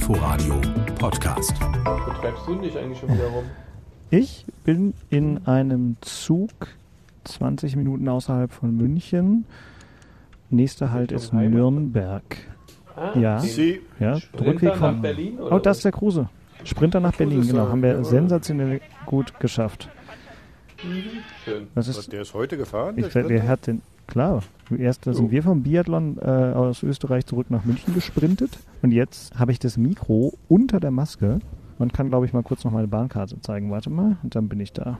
Inforadio Podcast. Wo treibst du dich eigentlich schon wieder rum? Ich bin in einem Zug 20 Minuten außerhalb von München. Nächster Halt ist Heimat? Nürnberg. Ah, Ja. Sie, Ja, Rückweg nach von. Berlin? Oder Oh, das ist was? der Kruse. Sprinter nach Berlin, genau. Haben wir sensationell gut geschafft. Schön. Das ist, der ist heute gefahren. ich, der der hat den, klar. Erst sind Jo. wir vom Biathlon äh, aus Österreich zurück nach München gesprintet. Und jetzt habe ich das Mikro unter der Maske. Man kann, glaube ich, mal kurz noch meine Bahnkarte zeigen. Warte mal, und dann bin ich da.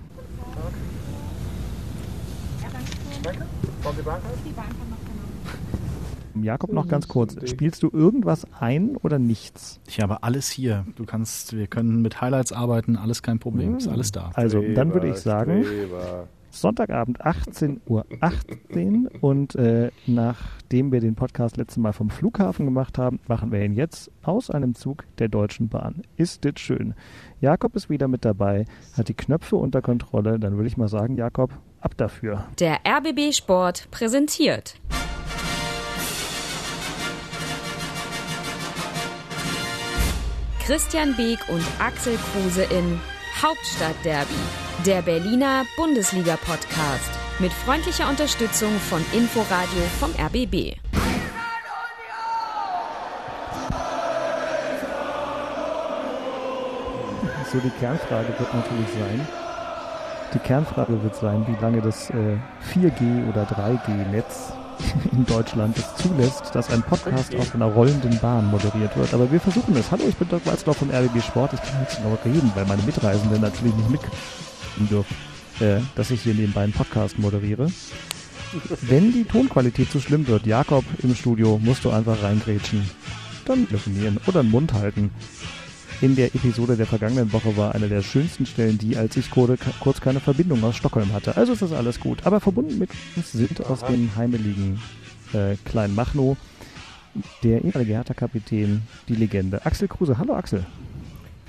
Jakob, noch ganz kurz. Spielst du irgendwas ein oder nichts? Ich habe alles hier. Du kannst, wir können mit Highlights arbeiten, alles kein Problem. Ist alles da. Also, dann würde ich sagen, Streber. Sonntagabend 18.18 Uhr und äh, nachdem wir den Podcast letztes Mal vom Flughafen gemacht haben, machen wir ihn jetzt aus einem Zug der Deutschen Bahn. Ist das schön. Jakob ist wieder mit dabei, hat die Knöpfe unter Kontrolle. Dann würde ich mal sagen, Jakob, ab dafür. Der RBB Sport präsentiert. Christian Beek und Axel Kruse in Hauptstadtderby, der Berliner Bundesliga-Podcast. Mit freundlicher Unterstützung von Inforadio vom RBB. So, die Kernfrage wird natürlich sein, die Kernfrage wird sein, wie lange das äh, 4G oder 3G-Netz in Deutschland es zulässt, dass ein Podcast auf einer rollenden Bahn moderiert wird. Aber wir versuchen es. Hallo, ich bin Dirk Walzdorf vom RBB Sport. Ich kann jetzt noch reden, weil meine Mitreisenden natürlich nicht mitkriegen dürfen, äh, dass ich hier nebenbei einen Podcast moderiere. Wenn die Tonqualität zu schlimm wird, Jakob im Studio, musst du einfach reingrätschen. Dann telefonieren oder den Mund halten. In der Episode der vergangenen Woche war eine der schönsten Stellen die, als ich kurz keine Verbindung aus Stockholm hatte. Also ist das alles gut. Aber verbunden mit uns sind aus dem heimeligen äh, kleinen Machno der ehemalige Hertha-Kapitän, die Legende Axel Kruse. Hallo Axel.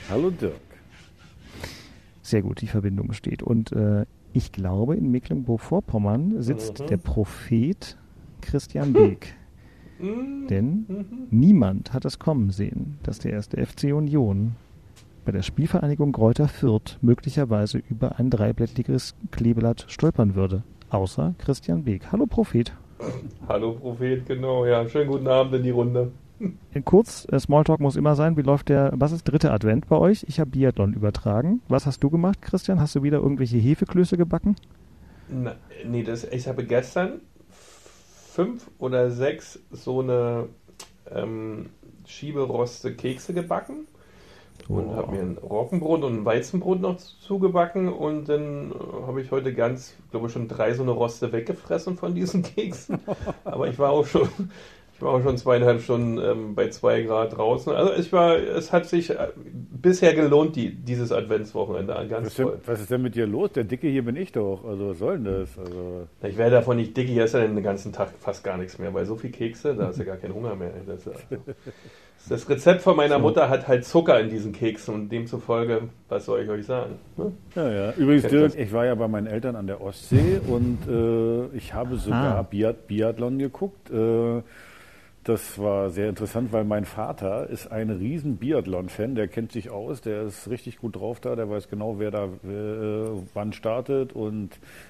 Hallo Dirk. Sehr gut, die Verbindung steht. Und äh, ich glaube, in Mecklenburg-Vorpommern sitzt Mhm. der Prophet Christian Beek. Mhm. Denn Mhm. niemand hat es kommen sehen, dass der erste FC Union bei der Spielvereinigung Greuther Fürth möglicherweise über ein dreiblättiges Kleeblatt stolpern würde. Außer Christian Beek. Hallo Prophet. Hallo Prophet, genau. Ja, schönen guten Abend in die Runde. Kurz, äh, Smalltalk muss immer sein. Wie läuft der, was ist dritte Advent bei euch? Ich habe Biathlon übertragen. Was hast du gemacht, Christian? Hast du wieder irgendwelche Hefeklöße gebacken? Na, nee, das, ich habe gestern fünf oder sechs so eine ähm, Schieberoste Kekse gebacken und Oh. habe mir ein Roggenbrot und ein Weizenbrot noch zugebacken und dann äh, habe ich heute ganz, glaube ich, schon drei so eine Roste weggefressen von diesen Keksen. Aber ich war auch schon, ich war auch schon zweieinhalb Stunden ähm, bei zwei Grad draußen. Also ich war, es hat sich äh, bisher gelohnt, die, dieses Adventswochenende ganz Was ist, denn, toll. was ist denn mit dir los? Der Dicke hier bin ich doch. Also was soll denn das? Also, Ich werde davon nicht dick, ich esse dann den ganzen Tag fast gar nichts mehr, weil so viel Kekse, da hast du gar keinen Hunger mehr. Das, ist also, das Rezept von meiner Mutter hat halt Zucker in diesen Keksen und demzufolge, was soll ich euch sagen? ne? ja, ja. Übrigens, Dirk, ich war ja bei meinen Eltern an der Ostsee und äh, ich habe sogar Ah. Biath Biathlon geguckt. Äh, das war sehr interessant, weil mein Vater ist ein riesen Biathlon-Fan. Der kennt sich aus, der ist richtig gut drauf da, der weiß genau, wer da äh, wann startet und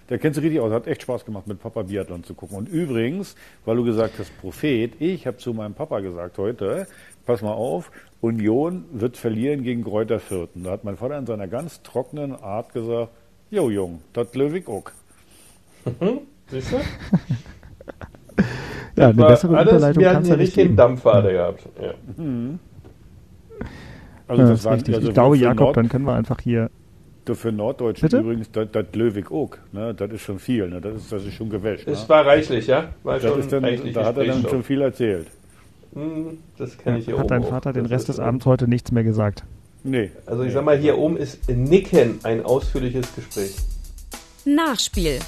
der kennt sich richtig aus. Hat echt Spaß gemacht, mit Papa Biathlon zu gucken. Und übrigens, weil du gesagt hast, Prophet, ich habe zu meinem Papa gesagt heute, pass mal auf, Union wird verlieren gegen Kräuter Fürth. Da hat mein Vater in seiner ganz trockenen Art gesagt, Jo Jung, das Löwig auch. Siehst du? Ja, eine bessere alles, Überleitung wir hatten kannst hier du nicht richtig geben. Dampfader gehabt. Ja. Also Ja, das ist war richtig. also ich glaube, Jakob, Nord, dann können wir einfach hier für Norddeutschen Bitte? übrigens, das, das Löwig auch. Ne? Das ist schon viel, ne? das, ist, das ist schon Gewäsch. Ne? Es war reichlich, ja? War Das schon ist dann, reichlich da hat er dann schon viel erzählt. Hm, Das kenne ich hier hat oben dein auch. Vater den Das Rest des Abends heute nichts mehr gesagt. Nee. Also ich sag mal, hier oben ist Nicken ein ausführliches Gespräch. Nachspiel.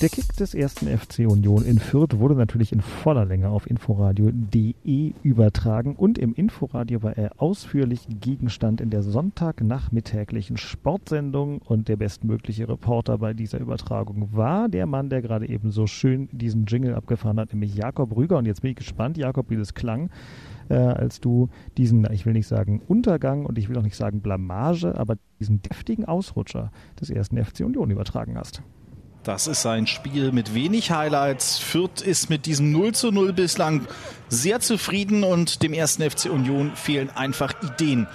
Der Kick des ersten FC Union in Fürth wurde natürlich in voller Länge auf inforadio.de übertragen und im Inforadio war er ausführlich Gegenstand in der sonntagnachmittäglichen Sportsendung und der bestmögliche Reporter bei dieser Übertragung war der Mann, der gerade eben so schön diesen Jingle abgefahren hat, nämlich Jakob Rüger und jetzt bin ich gespannt, Jakob, wie das klang. äh, als du diesen, ich will nicht sagen Untergang und ich will auch nicht sagen Blamage, aber diesen deftigen Ausrutscher des ersten FC Union übertragen hast. Das ist ein Spiel mit wenig Highlights. Fürth ist mit diesem 0 zu 0 bislang sehr zufrieden und dem ersten FC Union fehlen einfach Ideen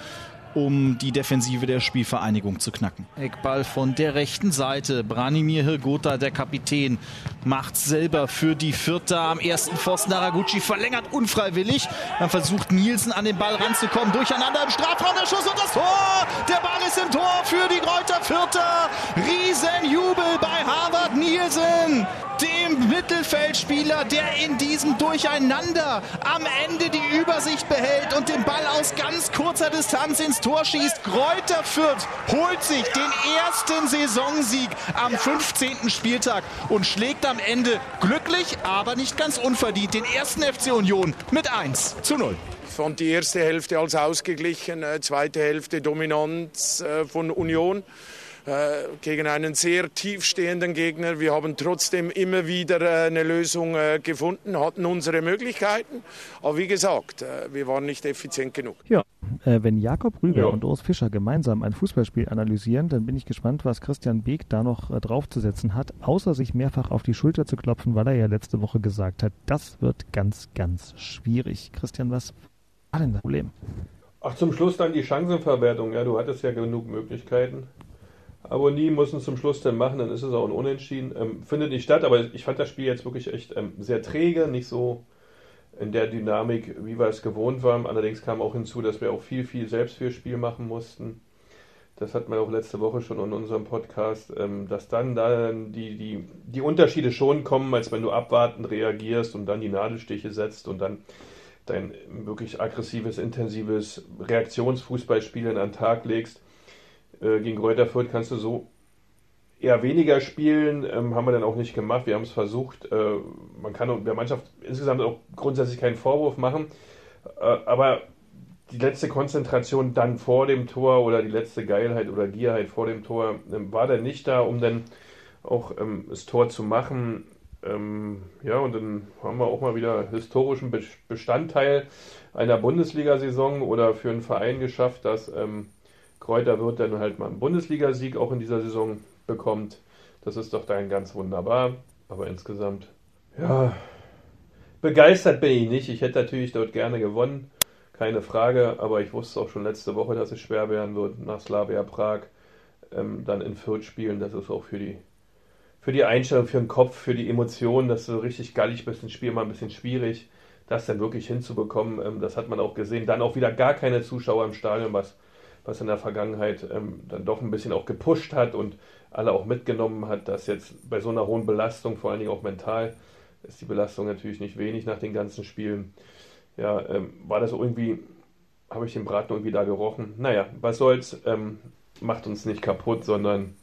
um die Defensive der Spielvereinigung zu knacken. Eckball von der rechten Seite. Branimir Hirgota, der Kapitän, macht selber für die Vierter am ersten Pfosten. Naraguchi verlängert unfreiwillig. Dann versucht Nielsen an den Ball ranzukommen. Durcheinander im Strafraum, der Schuss und das Tor! Der Ball ist im Tor für die Kräuter Vierter. Riesenjubel bei Harvard Nielsen dem Mittelfeldspieler, der in diesem Durcheinander am Ende die Übersicht behält und den Ball aus ganz kurzer Distanz ins Tor schießt. Kräuter Fürth holt sich den ersten Saisonsieg am 15. Spieltag und schlägt am Ende glücklich, aber nicht ganz unverdient den ersten FC Union mit 1 zu 0 Ich fand die erste Hälfte als ausgeglichen, äh, zweite Hälfte Dominanz äh, von Union. Äh, gegen einen sehr tiefstehenden Gegner. Wir haben trotzdem immer wieder äh, eine Lösung äh, gefunden, hatten unsere Möglichkeiten. Aber wie gesagt, wir waren nicht effizient genug. Ja, wenn Jakob Rüger ja. und Urs Fischer gemeinsam ein Fußballspiel analysieren, dann bin ich gespannt, was Christian Beek da noch draufzusetzen hat, außer sich mehrfach auf die Schulter zu klopfen, weil er ja letzte Woche gesagt hat, das wird ganz, ganz schwierig. Christian, was war denn das Problem? Ach, zum Schluss dann die Chancenverwertung. Ja, du hattest ja genug Möglichkeiten. Aber nie muss es zum Schluss dann machen, dann ist es auch ein Unentschieden. Ähm, findet nicht statt, aber ich fand das Spiel jetzt wirklich echt ähm, sehr träge, nicht so in der Dynamik, wie wir es gewohnt waren. Allerdings kam auch hinzu, dass wir auch viel, viel selbst für Spiel machen mussten. Das hatten wir auch letzte Woche schon in unserem Podcast, ähm, dass dann, dann die, die, die Unterschiede schon kommen, als wenn du abwartend reagierst und dann die Nadelstiche setzt und dann dein wirklich aggressives, intensives Reaktionsfußballspiel an den Tag legst äh, gegen Reuter Fürth kannst du so eher weniger spielen, ähm, haben wir dann auch nicht gemacht. Wir haben es versucht. Äh, man kann der Mannschaft insgesamt auch grundsätzlich keinen Vorwurf machen, äh, aber die letzte Konzentration dann vor dem Tor oder die letzte Geilheit oder Gierheit vor dem Tor ähm, war dann nicht da, um dann auch ähm, das Tor zu machen. Ähm, ja, und dann haben wir auch mal wieder historischen Bestandteil einer Bundesliga-Saison oder für einen Verein geschafft, dass ähm, Kräuter wird dann halt mal einen Bundesligasieg auch in dieser Saison bekommt. Das ist doch dann ganz wunderbar. Aber insgesamt, ja, begeistert bin ich nicht. Ich hätte natürlich dort gerne gewonnen, keine Frage. Aber ich wusste auch schon letzte Woche, dass es schwer werden wird nach Slavia Prag. Ähm, dann in Fürth spielen. Das ist auch für die, für die Einstellung, für den Kopf, für die Emotionen, dass du richtig gallig bist, ein Spiel mal ein bisschen schwierig. Das dann wirklich hinzubekommen, ähm, das hat man auch gesehen. Dann auch wieder gar keine Zuschauer im Stadion, was was in der Vergangenheit ähm, dann doch ein bisschen auch gepusht hat und alle auch mitgenommen hat, dass jetzt bei so einer hohen Belastung, vor allen Dingen auch mental, ist die Belastung natürlich nicht wenig nach den ganzen Spielen. Ja, ähm, war das irgendwie, habe ich den Braten irgendwie da gerochen? Naja, was soll's, ähm, macht uns nicht kaputt, sondern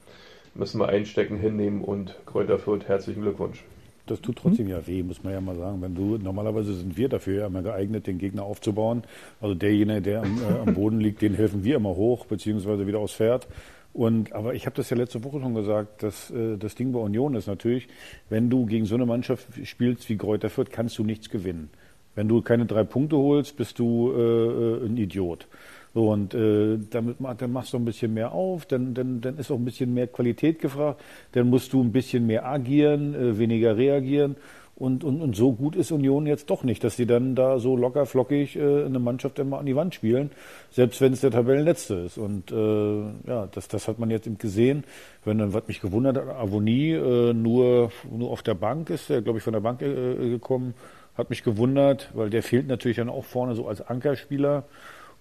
müssen wir einstecken, hinnehmen und Kräuter Fürth, herzlichen Glückwunsch das tut trotzdem hm? ja weh, muss man ja mal sagen. Wenn du, normalerweise sind wir dafür ja immer geeignet, den Gegner aufzubauen. Also derjenige, der am, äh, am Boden liegt, den helfen wir immer hoch, beziehungsweise wieder aufs Pferd. Und, aber ich habe das ja letzte Woche schon gesagt, dass äh, das Ding bei Union ist natürlich, wenn du gegen so eine Mannschaft spielst wie Kräuter Fürth, kannst du nichts gewinnen. Wenn du keine drei Punkte holst, bist du äh, äh ein Idiot. So, und äh, damit dann machst du ein bisschen mehr auf, dann, dann, dann ist auch ein bisschen mehr Qualität gefragt, dann musst du ein bisschen mehr agieren, äh, weniger reagieren. Und, und, und so gut ist Union jetzt doch nicht, dass sie dann da so locker flockig äh, eine Mannschaft immer an die Wand spielen, selbst wenn es der Tabellenletzte ist. Und äh, ja, das, das hat man jetzt eben gesehen. Wenn dann, was mich gewundert hat, Avonie äh, nur, nur auf der Bank ist, der glaube ich von der Bank äh, gekommen, hat mich gewundert, weil der fehlt natürlich dann auch vorne so als Ankerspieler.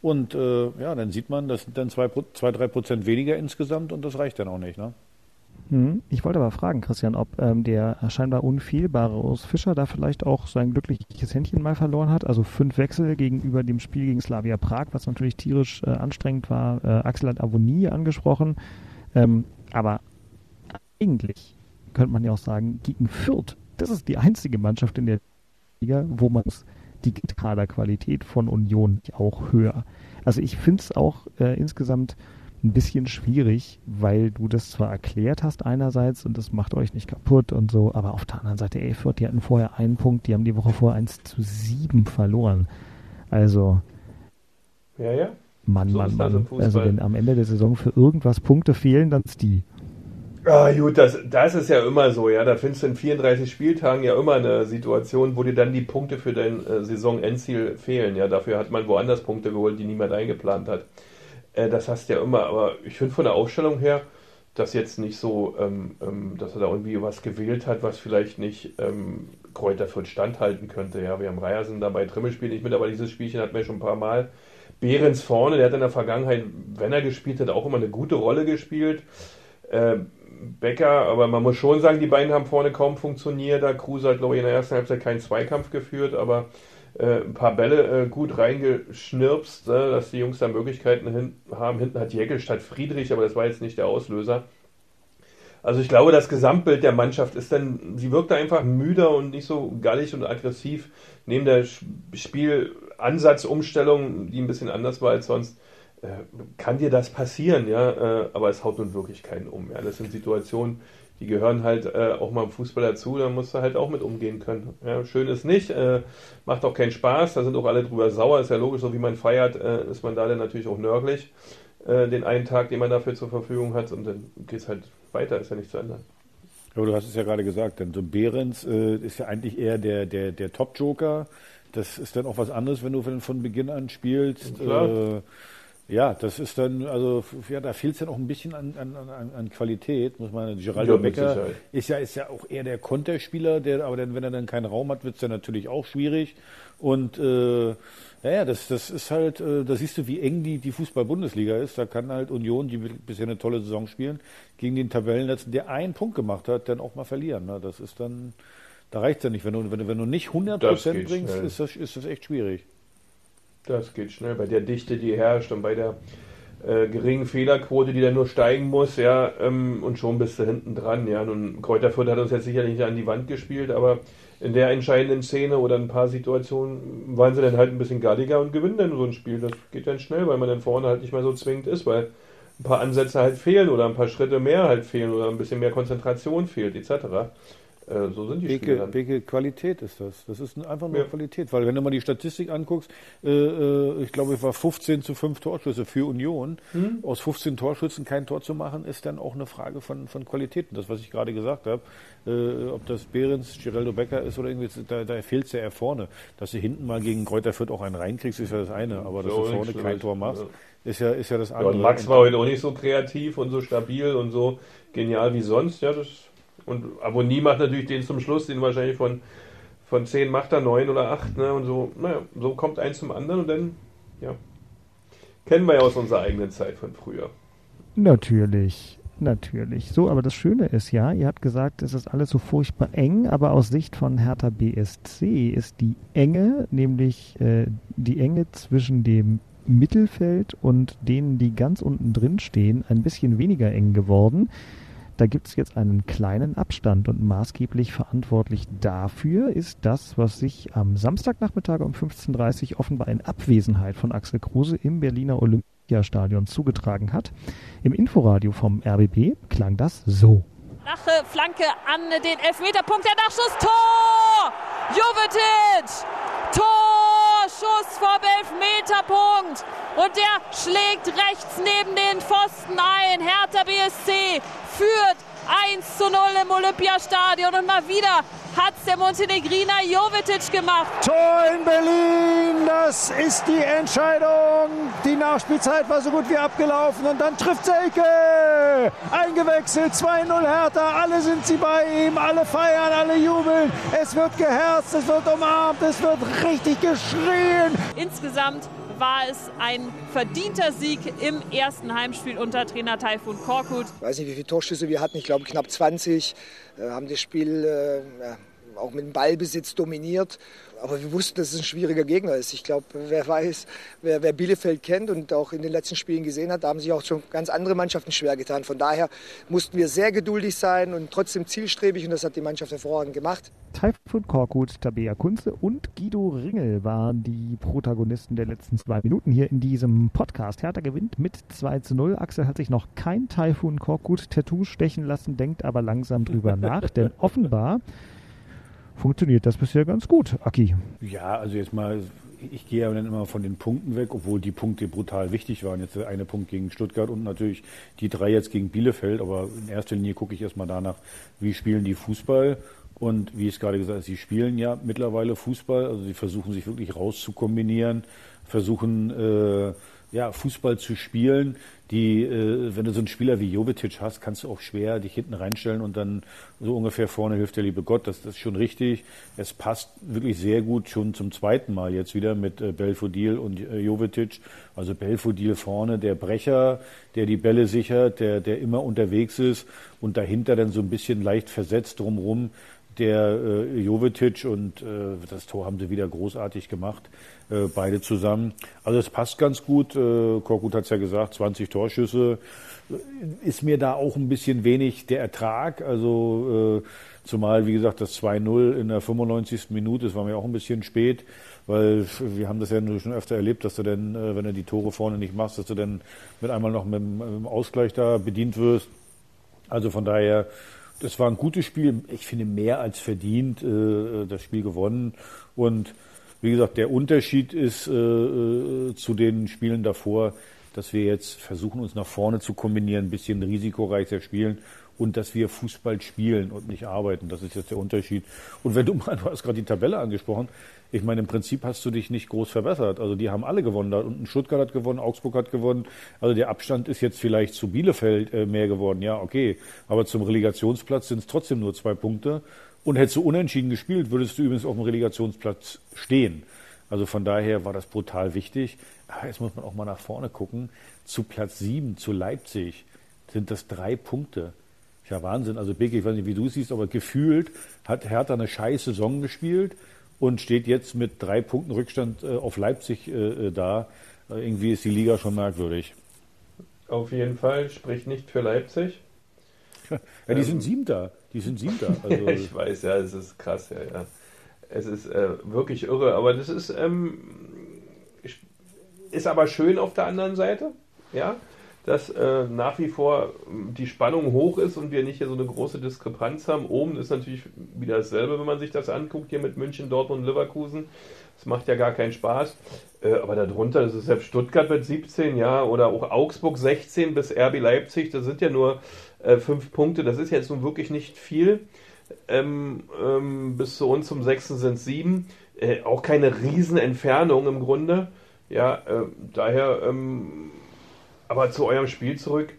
Und äh, ja, dann sieht man, das sind dann zwei, zwei, drei Prozent weniger insgesamt und das reicht dann auch nicht. Ne? Hm. Ich wollte aber fragen, Christian, ob ähm, der scheinbar unfehlbare Urs Fischer da vielleicht auch sein glückliches Händchen mal verloren hat. Also fünf Wechsel gegenüber dem Spiel gegen Slavia Prag, was natürlich tierisch äh, anstrengend war. Äh, Axel hat Avonie angesprochen. Ähm, aber eigentlich könnte man ja auch sagen, gegen Fürth, das ist die einzige Mannschaft in der Liga, wo man es die Kaderqualität von Union auch höher. Also ich finde es auch äh, insgesamt ein bisschen schwierig, weil du das zwar erklärt hast einerseits und das macht euch nicht kaputt und so, aber auf der anderen Seite, ey, Fürth, die hatten vorher einen Punkt, die haben die Woche vorher 1 zu 7 verloren. Also. Ja, ja. Mann, so Mann, Mann. Also wenn am Ende der Saison für irgendwas Punkte fehlen, dann ist die. Ah, gut, das, das ist ja immer so, ja. Da findest du in 34 Spieltagen ja immer eine Situation, wo dir dann die Punkte für dein äh, Saisonendziel fehlen. Ja, dafür hat man woanders Punkte geholt, die niemand eingeplant hat. Äh, das hast du ja immer. Aber ich finde von der Aufstellung her, dass jetzt nicht so, ähm, ähm, dass er da irgendwie was gewählt hat, was vielleicht nicht ähm, Kräuter für standhalten könnte. Ja, wir haben Reiersen dabei, Trimmel spielt nicht mit, aber dieses Spielchen hat man schon ein paar Mal. Behrens vorne, der hat in der Vergangenheit, wenn er gespielt hat, auch immer eine gute Rolle gespielt. Äh, Becker, aber man muss schon sagen, die beiden haben vorne kaum funktioniert. Da Kruse hat, glaube ich, in der ersten Halbzeit keinen Zweikampf geführt, aber äh, ein paar Bälle äh, gut reingeschnirpst, äh, dass die Jungs da Möglichkeiten hin haben. Hinten hat Jäckel statt Friedrich, aber das war jetzt nicht der Auslöser. Also ich glaube, das Gesamtbild der Mannschaft ist dann, sie wirkte einfach müder und nicht so gallig und aggressiv. Neben der Spielansatzumstellung, die ein bisschen anders war als sonst, kann dir das passieren, ja, äh, aber es haut nun wirklich keinen um. Ja. Das sind Situationen, die gehören halt äh, auch mal im Fußball dazu, da musst du halt auch mit umgehen können. Ja, schön ist nicht, macht auch keinen Spaß, da sind auch alle drüber sauer, ist ja logisch, so wie man feiert, ist man da dann natürlich auch nörglich, den einen Tag, den man dafür zur Verfügung hat und dann geht es halt weiter, ist ja nicht zu ändern. Aber du hast es ja gerade gesagt, denn so Behrens äh, ist ja eigentlich eher der, der, der Top-Joker. Das ist dann auch was anderes, wenn du von Beginn an spielst. Klar. Ja, das ist dann, also ja, da fehlt es dann auch ein bisschen an, an, an, an Qualität, muss man. Geraldo ja, Becker ist ja, ist ja auch eher der Konterspieler, der, aber dann, wenn er dann keinen Raum hat, wird es dann natürlich auch schwierig. Und äh, ja, das, das ist halt, äh, da siehst du, wie eng die, die Fußball-Bundesliga ist. Da kann halt Union, die bisher eine tolle Saison spielen, gegen den Tabellenletzten, der einen Punkt gemacht hat, dann auch mal verlieren. Ne? Das ist dann, da reicht es ja nicht. Wenn du, wenn, du, wenn du nicht 100 Prozent bringst, ist das, ist das echt schwierig. Das geht schnell. Bei der Dichte, die herrscht und bei der äh, geringen Fehlerquote, die dann nur steigen muss, ja, ähm, und schon bist du hinten dran, ja. Nun, Kräuterfurt hat uns jetzt sicherlich nicht an die Wand gespielt, aber in der entscheidenden Szene oder ein paar Situationen waren sie dann halt ein bisschen galliger und gewinnen dann so ein Spiel. Das geht dann schnell, weil man dann vorne halt nicht mehr so zwingend ist, weil ein paar Ansätze halt fehlen oder ein paar Schritte mehr halt fehlen oder ein bisschen mehr Konzentration fehlt, etc. Äh, so sind die welche, Spiele welche Qualität ist das? Das ist einfach nur ja. Qualität, weil wenn du mal die Statistik anguckst, äh, äh ich glaube, es war 15 zu 5 Torschüsse für Union. Hm. Aus 15 Torschüssen kein Tor zu machen, ist dann auch eine Frage von, von Qualität. Und das, was ich gerade gesagt habe, äh, ob das Behrens, Geraldo Becker ist oder irgendwie, da, da fehlt es ja eher vorne. Dass du hinten mal gegen Kräuter Fürth auch einen reinkriegst, ist ja das eine, aber dass so du vorne kein Tor machst, ja. ist, ja, ist ja das andere. Ja, und Max war heute auch nicht so kreativ und so stabil und so genial wie sonst, ja, das und Abonnie macht natürlich den zum Schluss, den wahrscheinlich von, von 10 macht er 9 oder 8. Ne? Und so, naja, so kommt eins zum anderen und dann, ja. Kennen wir ja aus unserer eigenen Zeit von früher. Natürlich. Natürlich. So, aber das Schöne ist ja, ihr habt gesagt, es ist alles so furchtbar eng, aber aus Sicht von Hertha BSC ist die Enge, nämlich äh, die Enge zwischen dem Mittelfeld und denen, die ganz unten drin stehen, ein bisschen weniger eng geworden. Da gibt es jetzt einen kleinen Abstand und maßgeblich verantwortlich dafür ist das, was sich am Samstagnachmittag um 15.30 Uhr offenbar in Abwesenheit von Axel Kruse im Berliner Olympiastadion zugetragen hat. Im Inforadio vom RBB klang das so. Lache, Flanke an den Elfmeterpunkt, der Nachschuss, Tor! Jovetic! Tor! Schuss vom Elfmeterpunkt! Und der schlägt rechts neben den Pfosten ein. Hertha BSC führt 1 zu 0 im Olympiastadion und mal wieder hat es der Montenegriner Jovetic gemacht. Tor in Berlin, das ist die Entscheidung. Die Nachspielzeit war so gut wie abgelaufen und dann trifft Selke. Eingewechselt, 2-0 Hertha, alle sind sie bei ihm, alle feiern, alle jubeln. Es wird geherzt, es wird umarmt, es wird richtig geschrien. Insgesamt war es ein verdienter Sieg im ersten Heimspiel unter Trainer Taifun Korkut. Ich weiß nicht, wie viele Torschüsse wir hatten. Ich glaube knapp 20. Äh, haben das Spiel äh, auch mit dem Ballbesitz dominiert. Aber wir wussten, dass es ein schwieriger Gegner ist. Ich glaube, wer weiß, wer, wer, Bielefeld kennt und auch in den letzten Spielen gesehen hat, da haben sich auch schon ganz andere Mannschaften schwer getan. Von daher mussten wir sehr geduldig sein und trotzdem zielstrebig und das hat die Mannschaft hervorragend gemacht. Taifun Korkut, Tabea Kunze und Guido Ringel waren die Protagonisten der letzten zwei Minuten hier in diesem Podcast. Hertha gewinnt mit 2 zu 0. Axel hat sich noch kein Taifun Korkut-Tattoo stechen lassen, denkt aber langsam drüber nach, denn offenbar funktioniert das bisher ganz gut, Aki. Ja, also jetzt mal ich gehe ja dann immer von den Punkten weg, obwohl die Punkte brutal wichtig waren. Jetzt der eine Punkt gegen Stuttgart und natürlich die drei jetzt gegen Bielefeld. Aber in erster Linie gucke ich erstmal danach, wie spielen die Fußball. Und wie ich es gerade gesagt habe, sie spielen ja mittlerweile Fußball. Also sie versuchen sich wirklich rauszukombinieren, versuchen äh, ja, Fußball zu spielen, die, äh, wenn du so einen Spieler wie Jovetic hast, kannst du auch schwer dich hinten reinstellen und dann so ungefähr vorne hilft der liebe Gott. Das, das ist schon richtig. Es passt wirklich sehr gut schon zum zweiten Mal jetzt wieder mit äh, Belfodil und äh, Jovetic. Also Belfodil vorne, der Brecher, der die Bälle sichert, der, der immer unterwegs ist und dahinter dann so ein bisschen leicht versetzt drumrum der äh, Jovetic und äh, das Tor haben sie wieder großartig gemacht, äh, beide zusammen. Also es passt ganz gut. Äh, Korkut hat es ja gesagt, 20 Torschüsse. Ist mir da auch ein bisschen wenig der Ertrag. Also äh, zumal, wie gesagt, das 2-0 in der 95. Minute, das war mir auch ein bisschen spät, weil wir haben das ja schon öfter erlebt, dass du dann, äh, wenn du die Tore vorne nicht machst, dass du dann mit einmal noch mit dem Ausgleich da bedient wirst. Also von daher das war ein gutes Spiel. Ich finde mehr als verdient äh, das Spiel gewonnen. Und wie gesagt, der Unterschied ist äh, äh, zu den Spielen davor, dass wir jetzt versuchen, uns nach vorne zu kombinieren, ein bisschen risikoreicher spielen und dass wir Fußball spielen und nicht arbeiten. Das ist jetzt der Unterschied. Und wenn du mal, du hast gerade die Tabelle angesprochen, ich meine, im Prinzip hast du dich nicht groß verbessert. Also die haben alle gewonnen. Und Stuttgart hat gewonnen, Augsburg hat gewonnen. Also der Abstand ist jetzt vielleicht zu Bielefeld äh, mehr geworden. Ja, okay. Aber zum Relegationsplatz sind es trotzdem nur zwei Punkte. Und hättest du unentschieden gespielt, würdest du übrigens auf dem Relegationsplatz stehen. Also von daher war das brutal wichtig. Aber jetzt muss man auch mal nach vorne gucken. Zu Platz sieben, zu Leipzig, sind das drei Punkte. Ja, Wahnsinn. Also Beke, ich weiß nicht, wie du es siehst, aber gefühlt hat Hertha eine scheiß Saison gespielt und steht jetzt mit drei Punkten Rückstand äh, auf Leipzig äh, äh da. Irgendwie ist die Liga schon merkwürdig. Auf jeden Fall, spricht nicht für Leipzig. ja, die ähm, sind Siebter. Die sind Siebter. Also, ich weiß, ja, es ist krass, ja, ja. Es ist äh, wirklich irre, aber das ist, ähm, ist aber schön auf der anderen Seite, ja dass äh, nach wie vor die Spannung hoch ist und wir nicht hier so eine große Diskrepanz haben. Oben ist natürlich wieder dasselbe, wenn man sich das anguckt, hier mit München, Dortmund, Leverkusen. Das macht ja gar keinen Spaß. Äh, aber darunter, das ist selbst Stuttgart mit 17, ja, oder auch Augsburg 16 bis RB Leipzig, das sind ja nur äh, fünf Punkte. Das ist jetzt nun wirklich nicht viel. Ähm, ähm, bis zu uns zum 6. sind sieben. Äh, auch keine Riesenentfernung im Grunde. Ja, äh, daher ähm, aber zu eurem Spiel zurück.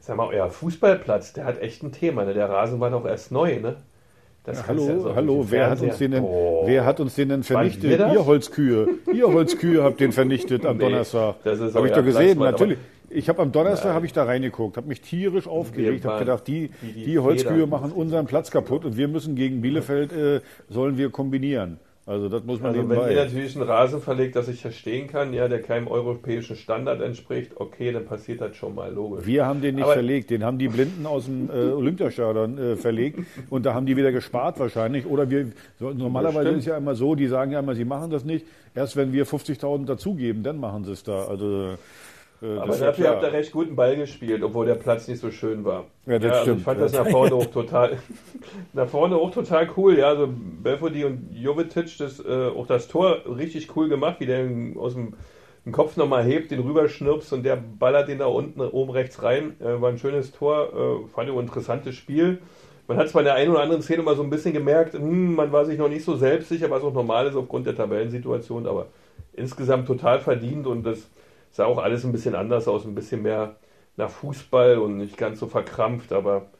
Sag mal, euer Fußballplatz, der hat echt ein Thema. Ne? Der Rasen war doch erst neu, ne? Ja, hallo, hallo, wer hat, uns den denn, oh. wer hat uns den denn vernichtet? Ihr Holzkühe. Ihr Holzkühe habt den vernichtet am nee, Donnerstag. Habe ich doch gesehen, natürlich. Ich habe am Donnerstag habe ich da reingeguckt, habe mich tierisch aufgeregt, habe gedacht, die, die, die Holzkühe machen unseren Platz kaputt und wir müssen gegen Bielefeld äh, sollen wir kombinieren. Also das muss man also nebenbei. Wenn ihr natürlich einen Rasen verlegt, dass ich verstehen kann, ja, der keinem europäischen Standard entspricht, okay, dann passiert das schon mal logisch. Wir haben den nicht Aber verlegt, den haben die Blinden aus dem äh, Olympiastadion äh, verlegt und da haben die wieder gespart wahrscheinlich. Oder wir normalerweise ist es ja immer so, die sagen ja immer, sie machen das nicht. Erst wenn wir 50.000 dazugeben, dann machen sie es da. Also äh, Aber dafür habt ihr recht guten Ball gespielt, obwohl der Platz nicht so schön war. Ja, das ja, also stimmt. Ich fand das nach vorne auch total, nach vorne auch total cool. Ja, also Belfodil und Jovetic, das, äh, auch das Tor richtig cool gemacht, wie der aus dem den Kopf nochmal hebt, den rüberschnirpst und der ballert den da unten oben rechts rein. Äh, war ein schönes Tor, äh, fand ich ein interessantes Spiel. Man hat zwar in der einen oder anderen Szene mal so ein bisschen gemerkt, hm, man war sich noch nicht so selbstsicher, was auch normal ist aufgrund der Tabellensituation, aber insgesamt total verdient und das sah auch alles ein bisschen anders aus, ein bisschen mehr nach Fußball und nicht ganz so verkrampft, aber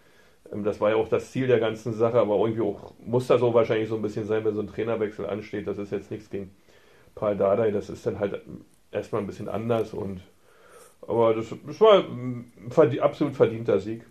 ähm, das war ja auch das Ziel der ganzen Sache, aber irgendwie auch muss das so wahrscheinlich so ein bisschen sein, wenn so ein Trainerwechsel ansteht. Das ist jetzt nichts gegen Paul Dardai, das ist dann halt erstmal ein bisschen anders und aber das, das war ein absolut verdienter Sieg.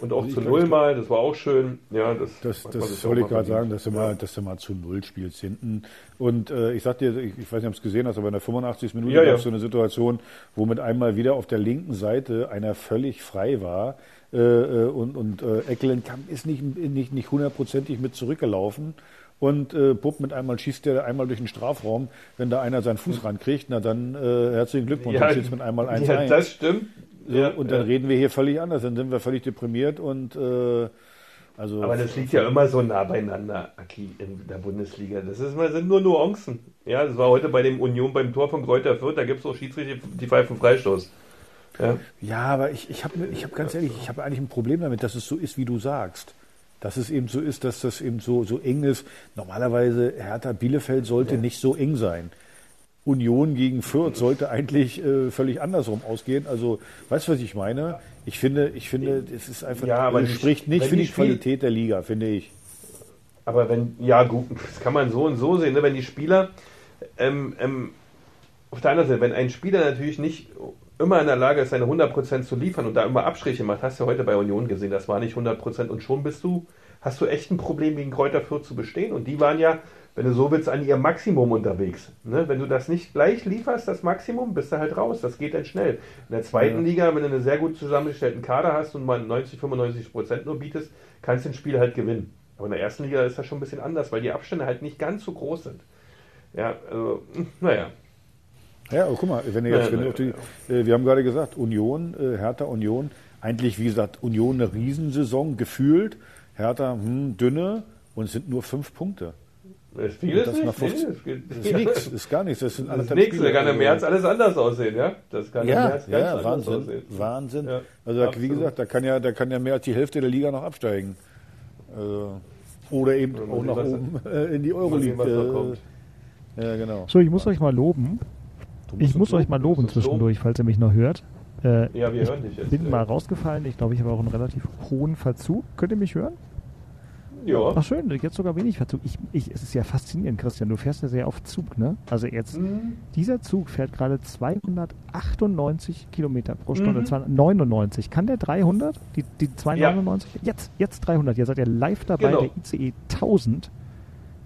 Und auch also zu Null mal, das war auch schön. Ja, das das, das wollte ich gerade sagen, dass du, mal, dass du mal zu Null spielst hinten. Und äh, ich sag dir, ich, ich weiß nicht, ob du es gesehen hast, aber in der 85. Minute ja, gab es ja. so eine Situation, wo mit einmal wieder auf der linken Seite einer völlig frei war. Äh, äh und und äh, Eckelenkamp ist nicht, nicht, nicht hundertprozentig mit zurückgelaufen. Und äh, Pupp mit einmal schießt der einmal durch den Strafraum. Wenn da einer seinen Fuß rankriegt, na dann äh, herzlichen Glückwunsch, ja, dann mit einmal 1 ja, Das stimmt. So, ja, und dann ja. reden wir hier völlig anders, dann sind wir völlig deprimiert und, äh, Also Aber das liegt ja immer so nah beieinander, Aki, in der Bundesliga. Das ist, das sind nur Nuancen. Ja, das war heute bei dem Union beim Tor von Kräuter Fürth, da gibt es auch Schiedsrichter, die pfeifen Freistoß. Ja. Ja, aber ich, ich habe ich hab ganz ehrlich, ich habe eigentlich ein Problem damit, dass es so ist, wie du sagst. Dass es eben so ist, dass das eben so, so eng ist. Normalerweise, Hertha Bielefeld sollte nicht so eng sein. Union gegen Fürth sollte eigentlich äh, völlig andersrum ausgehen. Also, weißt du, was ich meine? Ich finde, ich finde, es ist einfach, Ja, aber die- spricht nicht für die Spiel- Qualität der Liga, finde ich. Aber wenn, ja gut, das kann man so und so sehen, ne? wenn die Spieler, ähm, ähm, auf der anderen Seite, wenn ein Spieler natürlich nicht immer in der Lage ist, seine 100% zu liefern und da immer Abstriche macht, hast du heute bei Union gesehen, das war nicht 100% und schon bist du, hast du echt ein Problem gegen Kräuter Fürth zu bestehen und die waren ja, wenn du so willst, an ihrem Maximum unterwegs. Ne? Wenn du das nicht gleich lieferst, das Maximum, bist du halt raus, das geht dann schnell. In der zweiten Ja. Liga, wenn du einen sehr gut zusammengestellten Kader hast und mal 90, 95% nur bietest, kannst du ein Spiel halt gewinnen. Aber in der ersten Liga ist das schon ein bisschen anders, weil die Abstände halt nicht ganz so groß sind. Ja, also, naja. Ja, aber guck mal, wenn ihr jetzt, wenn ihr auf die, äh, wir haben gerade gesagt, Union, äh, Hertha Union, eigentlich wie gesagt, Union eine Riesensaison gefühlt, Hertha hm, dünne und es sind nur fünf Punkte. Das viel ist das nicht. nach 15 nee, das Das ist nichts, ist gar nichts. Das sind Das ist nichts, da Spiele. kann im März alles anders aussehen, ja? Das kann im Ja, März ganz ja, anders Wahnsinn, aussehen. Wahnsinn. Ja, also wie absolut. gesagt, da kann ja, da kann ja mehr als die Hälfte der Liga noch absteigen. Also, oder eben Mal auch nach was da- oben äh, in die Euroleague. was da äh, kommt. Ja, genau. So, ich muss euch mal loben. Ich muss euch mal loben. zwischendurch, falls ihr mich noch hört. Äh, Ja, wir ich hören dich jetzt. bin ja. mal rausgefallen. Ich glaube, ich habe auch einen relativ hohen Verzug. Könnt ihr mich hören? Ja. Ach schön, jetzt sogar wenig Verzug. Ich, ich, es ist ja faszinierend, Christian. Du fährst ja sehr auf Zug, ne? Also jetzt, Mhm. dieser Zug fährt gerade 298 Kilometer pro Stunde. Mhm. 299. Kann der 300? Die, die 299? Jetzt, jetzt 300. Ihr seid ja live dabei. Genau. Der ICE 1000.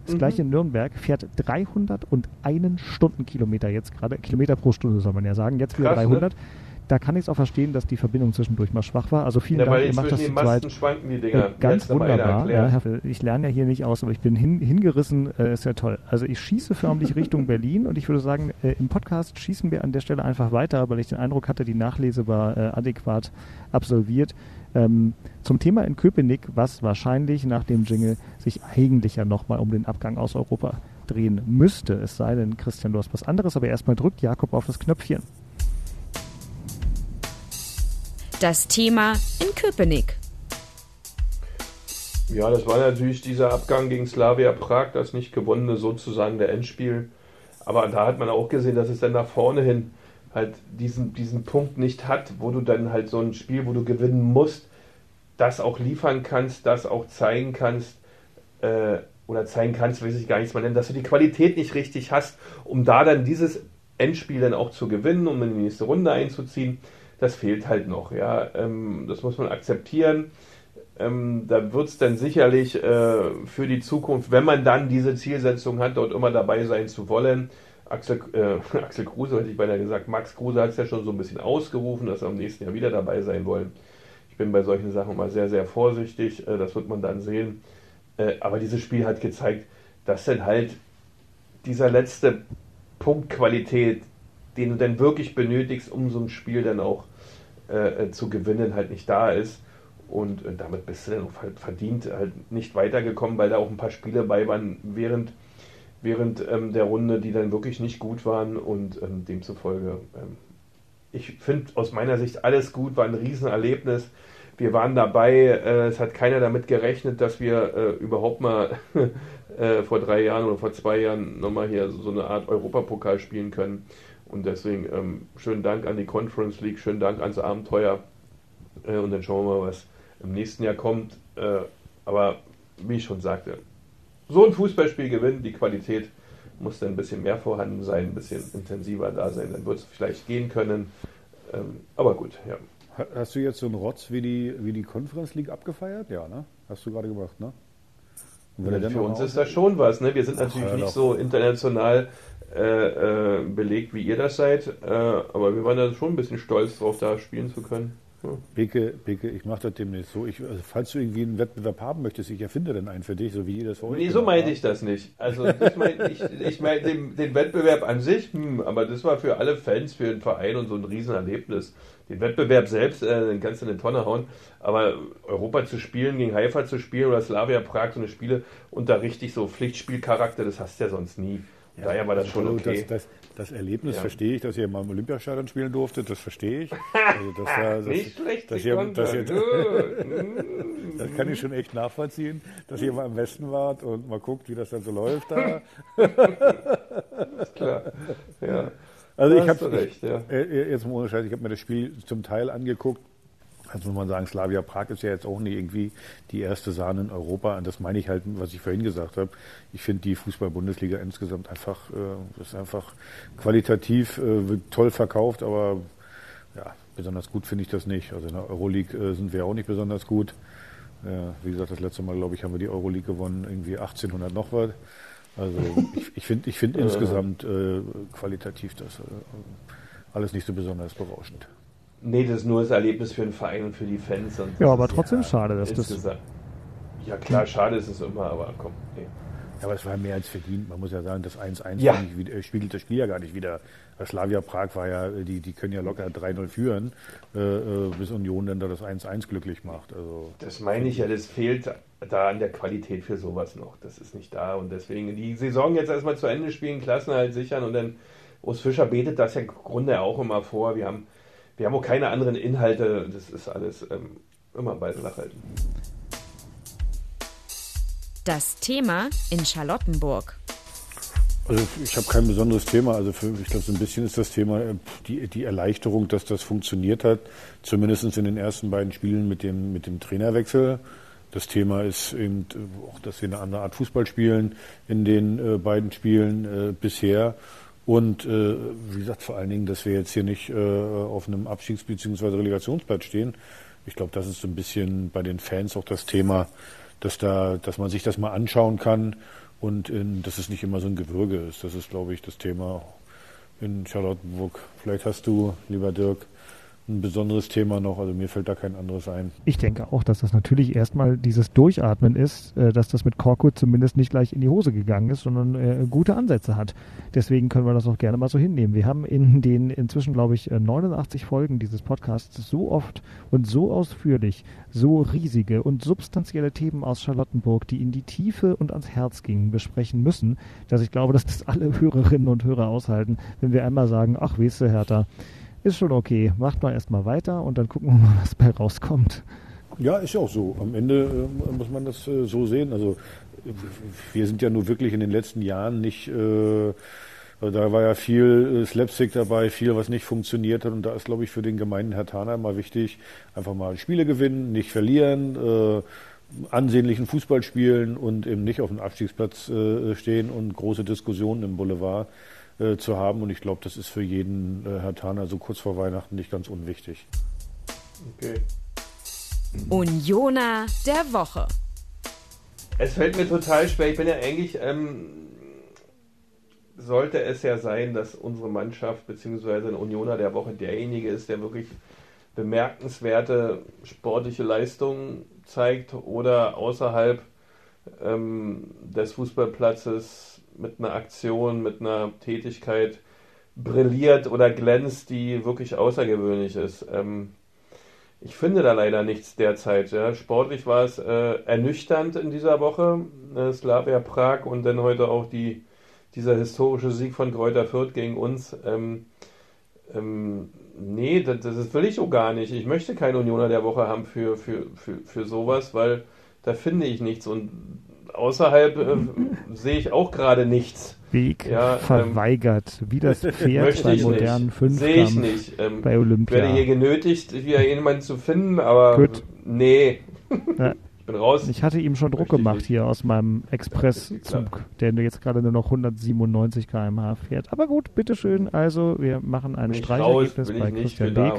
Das Mhm. gleiche in Nürnberg fährt 301 Stundenkilometer jetzt gerade. Kilometer pro Stunde soll man ja sagen. Jetzt wieder Krass, ne? 300. Da kann ich es auch verstehen, dass die Verbindung zwischendurch mal schwach war. Also vielen Ja, Dank, ihr macht das zu zweit. Schwanken die Äh, Dinger. Ganz aber einer wunderbar. Ja, ich lerne ja hier nicht aus, aber ich bin hin, hingerissen, äh, ist ja toll. Also ich schieße förmlich Richtung Berlin und ich würde sagen, äh, im Podcast schießen wir an der Stelle einfach weiter, weil ich den Eindruck hatte, die Nachlese war äh, adäquat absolviert. Ähm, zum Thema in Köpenick, was wahrscheinlich nach dem Jingle sich eigentlich ja nochmal um den Abgang aus Europa drehen müsste. Es sei denn, Christian, du hast was anderes, aber erstmal drückt Jakob auf das Knöpfchen. Das Thema in Köpenick. Ja, das war natürlich dieser Abgang gegen Slavia Prag, das nicht gewonnene sozusagen der Endspiel. Aber da hat man auch gesehen, dass es dann nach vorne hin halt diesen, diesen Punkt nicht hat, wo du dann halt so ein Spiel, wo du gewinnen musst, das auch liefern kannst, das auch zeigen kannst, äh, oder zeigen kannst, weiß ich gar nicht mal nennen, dass du die Qualität nicht richtig hast, um da dann dieses Endspiel dann auch zu gewinnen, um in die nächste Runde einzuziehen. Das fehlt halt noch, ja. Ähm, das muss man akzeptieren. Ähm, da wird es dann sicherlich äh, für die Zukunft, wenn man dann diese Zielsetzung hat, dort immer dabei sein zu wollen. Axel, äh, Axel Kruse, hätte ich beinahe gesagt, Max Kruse hat es ja schon so ein bisschen ausgerufen, dass er im nächsten Jahr wieder dabei sein wollen. Ich bin bei solchen Sachen immer sehr, sehr vorsichtig, äh, das wird man dann sehen. Äh, aber dieses Spiel hat gezeigt, dass dann halt dieser letzte Punkt Qualität, den du dann wirklich benötigst, um so ein Spiel dann auch äh, äh, zu gewinnen, halt nicht da ist. Und äh, damit bist du dann auch verdient halt nicht weitergekommen, weil da auch ein paar Spiele bei waren während, während ähm, der Runde, die dann wirklich nicht gut waren und ähm, demzufolge, ähm, ich finde aus meiner Sicht alles gut, war ein Riesenerlebnis. Wir waren dabei, äh, es hat keiner damit gerechnet, dass wir äh, überhaupt mal äh, vor drei Jahren oder vor zwei Jahren nochmal hier so eine Art Europapokal spielen können. Und deswegen ähm, schönen Dank an die Conference League, schönen Dank ans Abenteuer. Äh, und dann schauen wir mal, was im nächsten Jahr kommt. Äh, aber wie ich schon sagte, so ein Fußballspiel gewinnen, die Qualität muss dann ein bisschen mehr vorhanden sein, ein bisschen intensiver da sein, dann wird es vielleicht gehen können. Ähm, aber gut, ja. Ha- Hast du jetzt so einen Rotz wie die, wie die Conference League abgefeiert? Ja, ne? Hast du gerade gemacht, ne? Dann Für uns ist das schon was. Ne? Wir sind natürlich hör nicht so international äh, äh, belegt, wie ihr das seid, äh, aber wir waren da schon ein bisschen stolz drauf, da spielen zu können. Beke, Beke, ich mache das demnächst so. Ich, also falls du irgendwie einen Wettbewerb haben möchtest, ich erfinde dann einen für dich, so wie ihr das vorhin Nee, so meinte ich das nicht. Also ich meine ich, ich mein den, den, Wettbewerb an sich, hm, aber das war für alle Fans, für den Verein und so ein Riesenerlebnis. Den Wettbewerb selbst, äh, den kannst du in eine Tonne hauen, aber Europa zu spielen, gegen Haifa zu spielen oder Slavia Prag, so eine Spiele unter richtig so Pflichtspielcharakter, das hast du ja sonst nie. Ja, Daher war das schon also okay. Das, das, das Erlebnis ja. verstehe ich, dass ihr mal im Olympiastadion spielen durftet, das verstehe ich. Also das, das, Nicht schlecht, dass ihr, dass ihr, das kann ich schon echt nachvollziehen, dass ihr mal im Westen wart und mal guckt, wie das dann so läuft da. klar, ja. Also ich habe ja. Äh, jetzt mal ohne Scheiß, ich habe mir das Spiel zum Teil angeguckt also muss man sagen, Slavia Prag ist ja jetzt auch nicht irgendwie die erste Sahne in Europa. Und das meine ich halt, was ich vorhin gesagt habe. Ich finde die Fußball-Bundesliga insgesamt einfach, äh, ist einfach qualitativ äh, toll verkauft, aber ja, besonders gut finde ich das nicht. Also in der Euroleague äh, sind wir auch nicht besonders gut. Ja, wie gesagt, das letzte Mal, glaube ich, haben wir die Euroleague gewonnen, irgendwie 1800 noch was. Also ich, ich finde ich find insgesamt äh, qualitativ das äh, alles nicht so besonders berauschend. Nee, das ist nur das Erlebnis für den Verein und für die Fans. ja, aber trotzdem ja, schade, dass das. Gesagt. Ja, klar, schade ist es immer, aber komm, nee. Ja, aber es war mehr als verdient. Man muss ja sagen, das 1-1 ja. Äh, spiegelt das Spiel ja gar nicht wieder. Slavia Prag war ja, die, die können ja locker 3-0 führen, äh, äh, bis Union dann da das 1-1 glücklich macht. Also, das meine ich ja, das fehlt da an der Qualität für sowas noch. Das ist nicht da und deswegen die Saison jetzt erstmal zu Ende spielen, Klassenhalt sichern und dann Urs Fischer betet das ja im Grunde auch immer vor. Wir haben wir haben auch keine anderen Inhalte. Das ist alles ähm, immer bei halten. Das Thema in Charlottenburg. Also ich habe kein besonderes Thema. Also für, ich glaube, so ein bisschen ist das Thema äh, die, die Erleichterung, dass das funktioniert hat. Zumindest in den ersten beiden Spielen mit dem, mit dem Trainerwechsel. Das Thema ist eben äh, auch, dass wir eine andere Art Fußball spielen in den äh, beiden Spielen äh, bisher. Und äh, wie gesagt, vor allen Dingen, dass wir jetzt hier nicht äh, auf einem Abstiegs- bzw. Relegationsplatz stehen. Ich glaube, das ist so ein bisschen bei den Fans auch das Thema, dass da, dass man sich das mal anschauen kann und in, dass es nicht immer so ein Gewürge ist. Das ist, glaube ich, das Thema in Charlottenburg. Vielleicht hast du, lieber Dirk, ein besonderes Thema noch. Also mir fällt da kein anderes ein. Ich denke auch, dass das natürlich erstmal dieses Durchatmen ist, äh, dass das mit Korkut zumindest nicht gleich in die Hose gegangen ist, sondern äh, gute Ansätze hat. Deswegen können wir das auch gerne mal so hinnehmen. Wir haben in den inzwischen, glaube ich, 89 äh, Folgen dieses Podcasts so oft und so ausführlich so riesige und substanzielle Themen aus Charlottenburg, die in die Tiefe und ans Herz gingen, besprechen müssen, dass ich glaube, dass das alle Hörerinnen und Hörer aushalten, wenn wir einmal sagen, ach, weißt du, Hertha, ist schon okay. Macht mal erstmal weiter und dann gucken wir mal, was bei rauskommt. Ja, ist auch so. Am Ende äh, muss man das äh, so sehen. Also wir sind ja nur wirklich in den letzten Jahren nicht, äh, da war ja viel äh, Slapstick dabei, viel, was nicht funktioniert hat. Und da ist, glaube ich, für den gemeinen Herr Tana mal wichtig, einfach mal Spiele gewinnen, nicht verlieren, äh, ansehnlichen Fußball spielen und eben nicht auf dem Abstiegsplatz äh, stehen und große Diskussionen im Boulevard äh, zu haben. Und ich glaube, das ist für jeden äh, Herr Taner so kurz vor Weihnachten nicht ganz unwichtig. Okay. Unioner der Woche. Es fällt mir total schwer. Ich bin ja eigentlich, ähm, sollte es ja sein, dass unsere Mannschaft bzw. ein Unioner der Woche derjenige ist, der wirklich bemerkenswerte sportliche Leistungen zeigt oder außerhalb ähm, des Fußballplatzes mit einer Aktion, mit einer Tätigkeit brilliert oder glänzt, die wirklich außergewöhnlich ist. Ähm, ich finde da leider nichts derzeit. Ja. Sportlich war es äh, ernüchternd in dieser Woche, äh, Slavia Prag und dann heute auch die, dieser historische Sieg von Kräuter Fürth gegen uns. Ähm, ähm, nee, das, das will ich auch gar nicht. Ich möchte keinen Unioner der Woche haben für, für, für, für sowas, weil da finde ich nichts. Und außerhalb äh, sehe ich auch gerade nichts. Weg ja, ähm, verweigert, ähm, wie das Pferd bei modernen Fünfkampf Sehe ich nicht. Ähm, bei Olympia. Ich werde hier genötigt, wieder jemanden zu finden, aber Gut. nee. Ja. ich bin raus. Ich hatte ihm schon Druck gemacht hier aus meinem Expresszug, der jetzt gerade nur noch 197 km/h fährt. Aber gut, bitteschön. Also, wir machen ein Streichergebnis bei Christian Beek.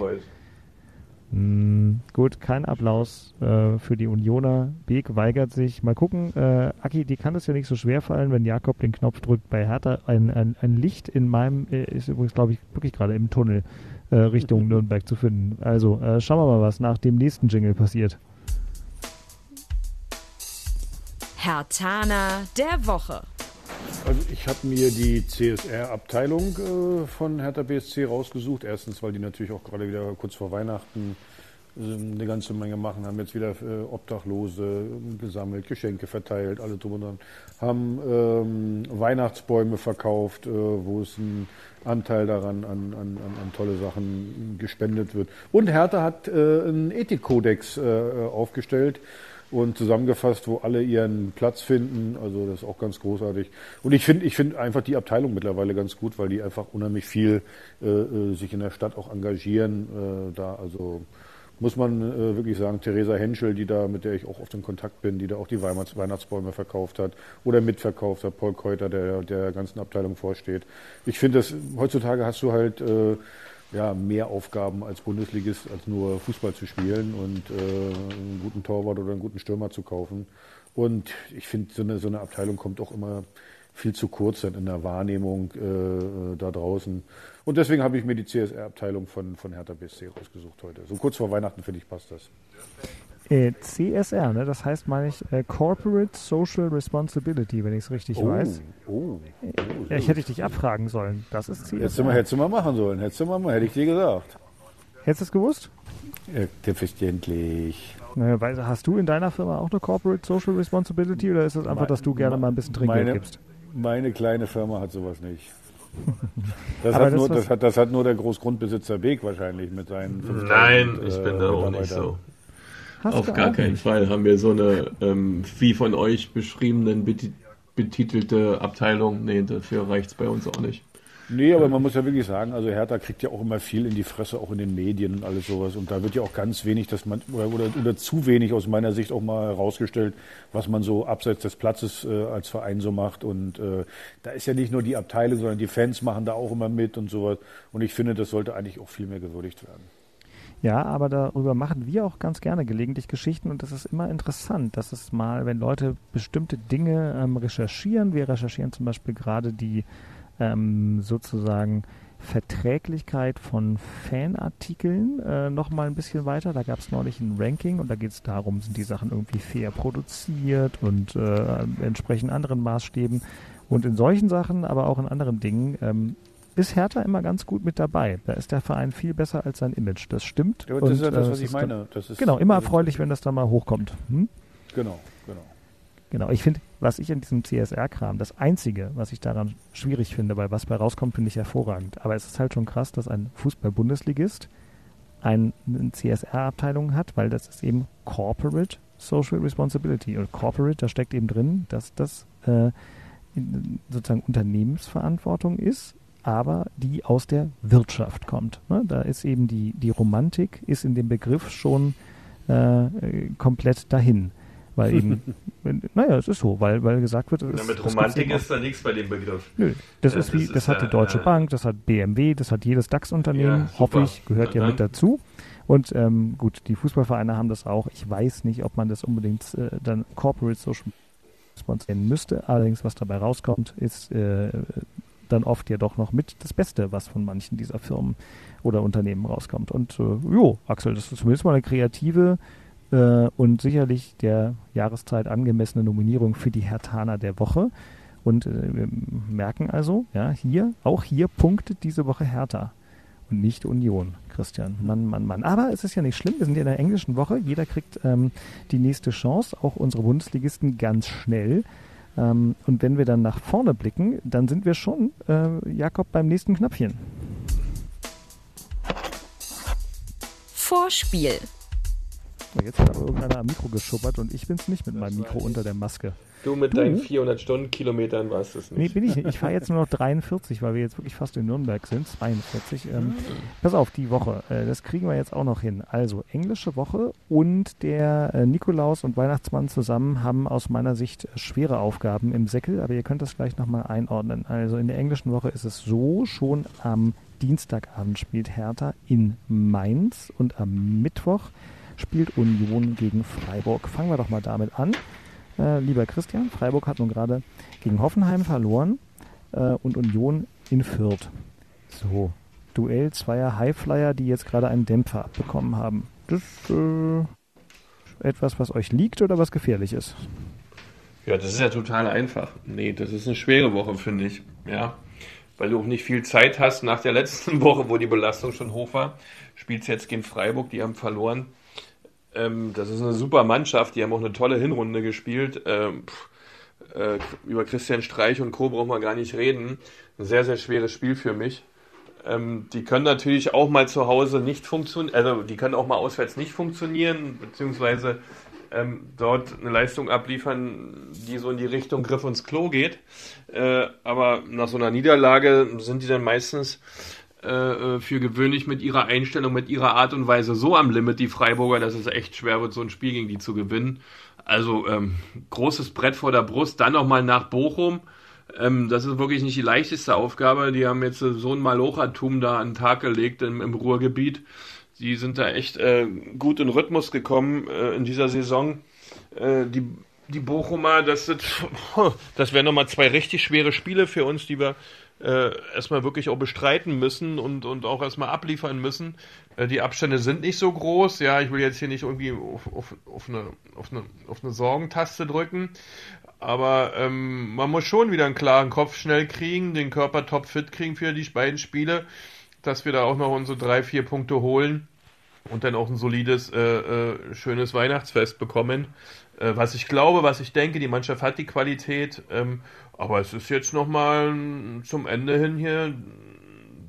Mm, gut, kein Applaus äh, für die Unioner. Beek weigert sich. Mal gucken, äh, Aki, die kann es ja nicht so schwer fallen, wenn Jakob den Knopf drückt bei Hertha. Ein, ein, ein Licht in meinem, äh, ist übrigens, glaube ich, wirklich gerade im Tunnel äh, Richtung Nürnberg zu finden. Also, äh, schauen wir mal, was nach dem nächsten Jingle passiert. Hertana der Woche. Also ich habe mir die CSR-Abteilung äh, von Hertha BSC rausgesucht. Erstens, weil die natürlich auch gerade wieder kurz vor Weihnachten äh, eine ganze Menge machen, haben jetzt wieder äh, Obdachlose äh, gesammelt, Geschenke verteilt, alle drum und dran, haben ähm, Weihnachtsbäume verkauft, äh, wo es einen Anteil daran an, an, an, tolle Sachen gespendet wird. Und Hertha hat äh, einen Ethikkodex aufgestellt, und zusammengefasst, wo alle ihren Platz finden. Also das ist auch ganz großartig. Und ich finde ich finde einfach die Abteilung mittlerweile ganz gut, weil die einfach unheimlich viel äh, äh, sich in der Stadt auch engagieren. Äh, da also muss man äh, wirklich sagen, Theresa Henschel, die da, mit der ich auch oft in Kontakt bin, die da auch die Weihnachtsbäume verkauft hat oder mitverkauft hat, Paul Keuter, der der ganzen Abteilung vorsteht. Ich finde, das heutzutage hast du halt äh, ja, mehr Aufgaben als Bundesligist, als nur Fußball zu spielen und äh, einen guten Torwart oder einen guten Stürmer zu kaufen. Und ich finde, so eine, so eine Abteilung kommt auch immer viel zu kurz dann in der Wahrnehmung äh, da draußen. Und deswegen habe ich mir die CSR-Abteilung von, von Hertha BSC rausgesucht heute. So kurz vor Weihnachten, finde ich, passt das. Äh, CSR, ne? das heißt, meine ich, äh, Corporate Social Responsibility, wenn ich es richtig oh, weiß. Oh, oh, ja, ich hätte dich abfragen sollen. Das ist CSR. Hättest du mal, hättest du mal machen sollen. Hättest du mal, hätte ich dir gesagt. Hättest du es gewusst? Ja, selbstverständlich. Naja, hast du in deiner Firma auch eine Corporate Social Responsibility oder ist es einfach, dass du gerne mal ein bisschen Trinkgeld meine, gibst? Meine kleine Firma hat sowas nicht. Das, hat, das, nur, das, hat, das hat nur der Großgrundbesitzer Beek wahrscheinlich mit seinen. Nein, ich bin da auch nicht so. Hast Auf gar keinen nicht. Fall haben wir so eine, ähm, wie von euch beschriebenen, betitelte Abteilung. Nee, dafür reicht es bei uns auch nicht. Nee, aber man muss ja wirklich sagen, also Hertha kriegt ja auch immer viel in die Fresse, auch in den Medien und alles sowas. Und da wird ja auch ganz wenig, dass man, oder, oder, oder zu wenig aus meiner Sicht auch mal herausgestellt, was man so abseits des Platzes äh, als Verein so macht. Und äh, da ist ja nicht nur die Abteilung, sondern die Fans machen da auch immer mit und sowas. Und ich finde, das sollte eigentlich auch viel mehr gewürdigt werden. Ja, aber darüber machen wir auch ganz gerne gelegentlich Geschichten und das ist immer interessant, dass es mal, wenn Leute bestimmte Dinge ähm, recherchieren, wir recherchieren zum Beispiel gerade die ähm, sozusagen Verträglichkeit von Fanartikeln äh, nochmal ein bisschen weiter. Da gab es neulich ein Ranking und da geht es darum, sind die Sachen irgendwie fair produziert und äh, entsprechen anderen Maßstäben. Und in solchen Sachen, aber auch in anderen Dingen, ähm, ist Hertha immer ganz gut mit dabei. Da ist der Verein viel besser als sein Image. Das stimmt. Ja, das ist ja das, äh, was ich meine. Ist, genau, immer erfreulich, wenn das dann mal hochkommt. Hm? Genau, genau. Genau, ich finde, was ich in diesem CSR-Kram, das Einzige, was ich daran schwierig finde, weil was bei rauskommt, finde ich hervorragend. Aber es ist halt schon krass, dass ein Fußball-Bundesligist eine CSR-Abteilung hat, weil das ist eben Corporate Social Responsibility. Und Corporate, da steckt eben drin, dass das äh, sozusagen Unternehmensverantwortung ist aber die aus der Wirtschaft kommt. Ne? Da ist eben die, die Romantik ist in dem Begriff schon äh, komplett dahin. Weil eben, naja, es ist so, weil, weil gesagt wird, es, ja, mit Romantik ist da nichts bei dem Begriff. Nö, das, das ist wie, das, das hat die Deutsche äh, Bank, das hat BMW, das hat jedes DAX-Unternehmen, ja, hoffe ich, gehört ja, ja mit dazu. Und ähm, gut, die Fußballvereine haben das auch. Ich weiß nicht, ob man das unbedingt äh, dann Corporate Social Response nennen müsste. Allerdings, was dabei rauskommt, ist äh, dann oft ja doch noch mit das Beste, was von manchen dieser Firmen oder Unternehmen rauskommt. Und äh, jo, Axel, das ist zumindest mal eine kreative äh, und sicherlich der Jahreszeit angemessene Nominierung für die Hertaner der Woche. Und äh, wir merken also, ja, hier, auch hier punktet diese Woche Hertha und nicht Union, Christian. Mann, Mann, Mann. Aber es ist ja nicht schlimm, wir sind ja in der englischen Woche. Jeder kriegt ähm, die nächste Chance, auch unsere Bundesligisten ganz schnell. Ähm, und wenn wir dann nach vorne blicken, dann sind wir schon, äh, Jakob, beim nächsten Knöpfchen. Vorspiel. Jetzt hat aber irgendeiner am Mikro geschuppert und ich bin's nicht mit meinem Mikro unter der Maske. Du mit Du? deinen 400 Stundenkilometern warst es Nee, nicht. bin ich nicht. Ich fahre jetzt nur noch 43, weil wir jetzt wirklich fast in Nürnberg sind. 42. Ähm, pass auf, die Woche. Äh, das kriegen wir jetzt auch noch hin. Also, englische Woche und der äh, Nikolaus und Weihnachtsmann zusammen haben aus meiner Sicht äh, schwere Aufgaben im Säckel, aber ihr könnt das gleich nochmal einordnen. Also, in der englischen Woche ist es so, schon am Dienstagabend spielt Hertha in Mainz und am Mittwoch spielt Union gegen Freiburg. Fangen wir doch mal damit an. Äh, lieber Christian, Freiburg hat nun gerade gegen Hoffenheim verloren äh, und Union in Fürth. So, Duell zweier Highflyer, die jetzt gerade einen Dämpfer abbekommen haben. Das ist äh, etwas, was euch liegt oder was gefährlich ist. Ja, das ist ja total einfach. Nee, das ist eine schwere Woche, finde ich. Ja. Weil du auch nicht viel Zeit hast nach der letzten Woche, wo die Belastung schon hoch war. Spielst jetzt gegen Freiburg, die haben verloren. Ähm, das ist eine super Mannschaft, die haben auch eine tolle Hinrunde gespielt. Ähm, pff, äh, über Christian Streich und Co. brauchen wir gar nicht reden. Ein sehr, sehr schweres Spiel für mich. Ähm, die können natürlich auch mal zu Hause nicht funktionieren, also die können auch mal auswärts nicht funktionieren, beziehungsweise ähm, dort eine Leistung abliefern, die so in die Richtung Griff ins Klo geht. Äh, aber nach so einer Niederlage sind die dann meistens äh, für gewöhnlich mit ihrer Einstellung, mit ihrer Art und Weise so am Limit, die Freiburger, dass es echt schwer wird, so ein Spiel gegen die zu gewinnen. Also ähm, großes Brett vor der Brust, dann nochmal nach Bochum. Ähm, das ist wirklich nicht die leichteste Aufgabe. Die haben jetzt äh, so ein Malochertum da an den Tag gelegt im, im Ruhrgebiet. Die sind da echt äh, gut in Rhythmus gekommen äh, in dieser Saison. Äh, die, die Bochumer, das, sind, das wären nochmal zwei richtig schwere Spiele für uns, die wir äh, erstmal wirklich auch bestreiten müssen und, und auch erstmal abliefern müssen. Äh, die Abstände sind nicht so groß. Ja, ich will jetzt hier nicht irgendwie auf, auf, auf, eine, auf, eine, auf eine Sorgentaste drücken. Aber ähm, man muss schon wieder einen klaren Kopf schnell kriegen, den Körper topfit kriegen für die beiden Spiele, dass wir da auch noch unsere drei, vier Punkte holen und dann auch ein solides, äh, äh, schönes Weihnachtsfest bekommen. Äh, was ich glaube, was ich denke, die Mannschaft hat die Qualität, ähm, aber es ist jetzt nochmal zum Ende hin hier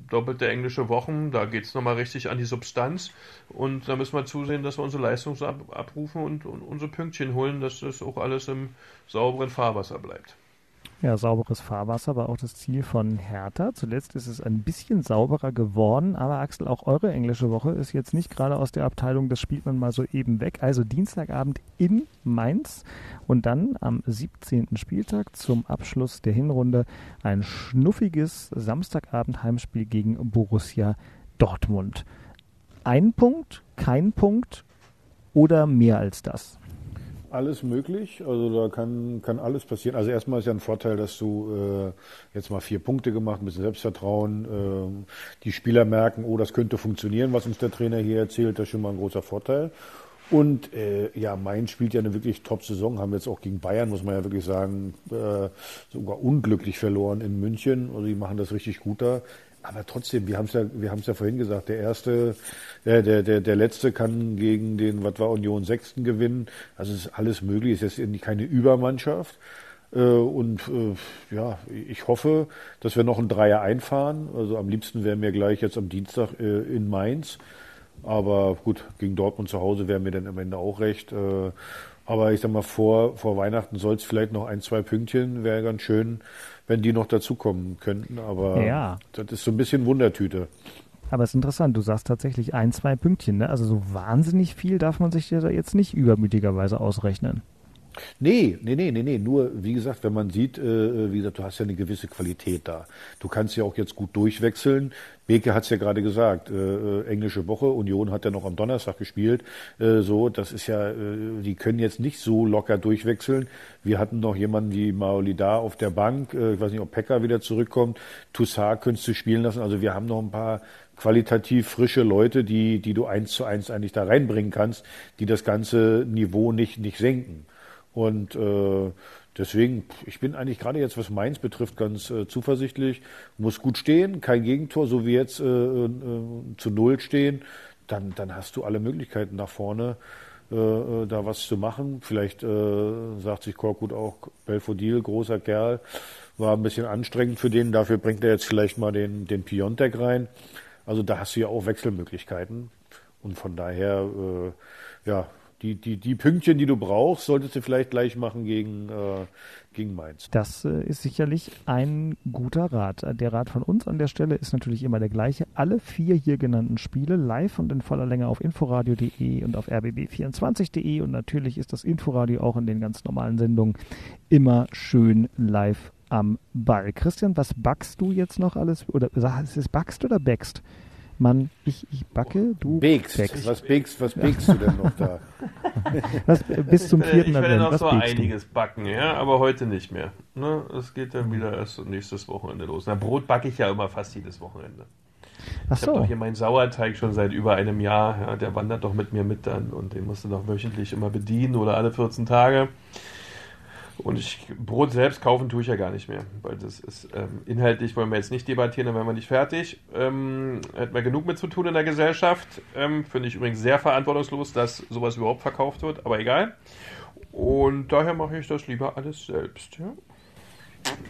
doppelte englische Wochen, da geht es nochmal richtig an die Substanz und da müssen wir zusehen, dass wir unsere Leistung abrufen und, und unsere Pünktchen holen, dass das auch alles im sauberen Fahrwasser bleibt. Ja, sauberes Fahrwasser war auch das Ziel von Hertha. Zuletzt ist es ein bisschen sauberer geworden, aber Axel, auch eure englische Woche ist jetzt nicht gerade aus der Abteilung, das spielt man mal so eben weg. Also Dienstagabend in Mainz und dann am 17. Spieltag zum Abschluss der Hinrunde ein schnuffiges Samstagabend-Heimspiel gegen Borussia Dortmund. Ein Punkt, kein Punkt oder mehr als das? Alles möglich, also da kann, kann alles passieren. Also erstmal ist ja ein Vorteil, dass du äh, jetzt mal vier Punkte gemacht, ein bisschen Selbstvertrauen, äh, die Spieler merken, oh, das könnte funktionieren, was uns der Trainer hier erzählt, das ist schon mal ein großer Vorteil. Und äh, ja, Mainz spielt ja eine wirklich Top-Saison, haben jetzt auch gegen Bayern, muss man ja wirklich sagen, äh, sogar unglücklich verloren in München. Also die machen das richtig gut da. Aber trotzdem, wir haben es ja, wir haben es ja vorhin gesagt, der erste, äh, der, der, der letzte kann gegen den, was war Union Sechsten gewinnen. Also es ist alles möglich. Es ist jetzt keine Übermannschaft. Äh, und äh, ja, ich hoffe, dass wir noch ein Dreier einfahren. Also am liebsten wären wir gleich jetzt am Dienstag in Mainz. Aber gut, gegen Dortmund zu Hause wäre mir dann am Ende auch recht. Aber ich sag mal, vor, vor Weihnachten soll es vielleicht noch ein, zwei Pünktchen, wäre ganz schön, wenn die noch dazukommen könnten. Aber Ja. das ist so ein bisschen Wundertüte. Aber es ist interessant, du sagst tatsächlich ein, zwei Pünktchen, ne? Also so wahnsinnig viel darf man sich ja da jetzt nicht übermütigerweise ausrechnen. Nee, nee, nee, nee, nee. Nur, wie gesagt, wenn man sieht, äh, wie gesagt, du hast ja eine gewisse Qualität da. Du kannst ja auch jetzt gut durchwechseln. Beke hat es ja gerade gesagt, äh, äh, englische Woche, Union hat ja noch am Donnerstag gespielt. Äh, so, das ist ja, äh, die können jetzt nicht so locker durchwechseln. Wir hatten noch jemanden wie Maolida auf der Bank. Äh, ich weiß nicht, ob Pekka wieder zurückkommt. Toussaint könntest du spielen lassen. Also wir haben noch ein paar qualitativ frische Leute, die, die du eins zu eins eigentlich da reinbringen kannst, die das ganze Niveau nicht, nicht senken. Und äh, deswegen, ich bin eigentlich gerade jetzt, was Mainz betrifft, ganz äh, zuversichtlich. Muss gut stehen, kein Gegentor, so wie jetzt äh, äh, zu Null stehen. Dann, dann hast du alle Möglichkeiten nach vorne, äh, äh, da was zu machen. Vielleicht äh, sagt sich Korkut auch, Belfodil, großer Kerl, war ein bisschen anstrengend für den. Dafür bringt er jetzt vielleicht mal den, den Piontek rein. Also da hast du ja auch Wechselmöglichkeiten. Und von daher, äh, ja, die, die, die Pünktchen, die du brauchst, solltest du vielleicht gleich machen gegen, äh, gegen Mainz. Das äh, ist sicherlich ein guter Rat. Der Rat von uns an der Stelle ist natürlich immer der gleiche. Alle vier hier genannten Spiele live und in voller Länge auf inforadio.de und auf rbb24.de und natürlich ist das Inforadio auch in den ganz normalen Sendungen immer schön live am Ball. Christian, was backst du jetzt noch alles? Oder ist es backst oder backst? Mann, ich, ich backe, du backst. Was bekst, was bekst du denn noch da? Was, bis zum vierten Ich werde noch was so bakst du? einiges backen, ja, aber heute nicht mehr. Ne? Es geht dann wieder erst nächstes Wochenende los. Na, Brot backe ich ja immer fast jedes Wochenende. Ach Ich habe so, doch hier meinen Sauerteig schon seit über einem Jahr. Ja, der wandert doch mit mir mit dann und den musst du doch wöchentlich immer bedienen oder alle 14 Tage. Und ich, Brot selbst kaufen tue ich ja gar nicht mehr, weil das ist ähm, inhaltlich wollen wir jetzt nicht debattieren, dann wären wir nicht fertig. Ähm, hätten wir genug mit zu tun in der Gesellschaft. Ähm, Finde ich übrigens sehr verantwortungslos, dass sowas überhaupt verkauft wird, aber egal. Und daher mache ich das lieber alles selbst. Ja?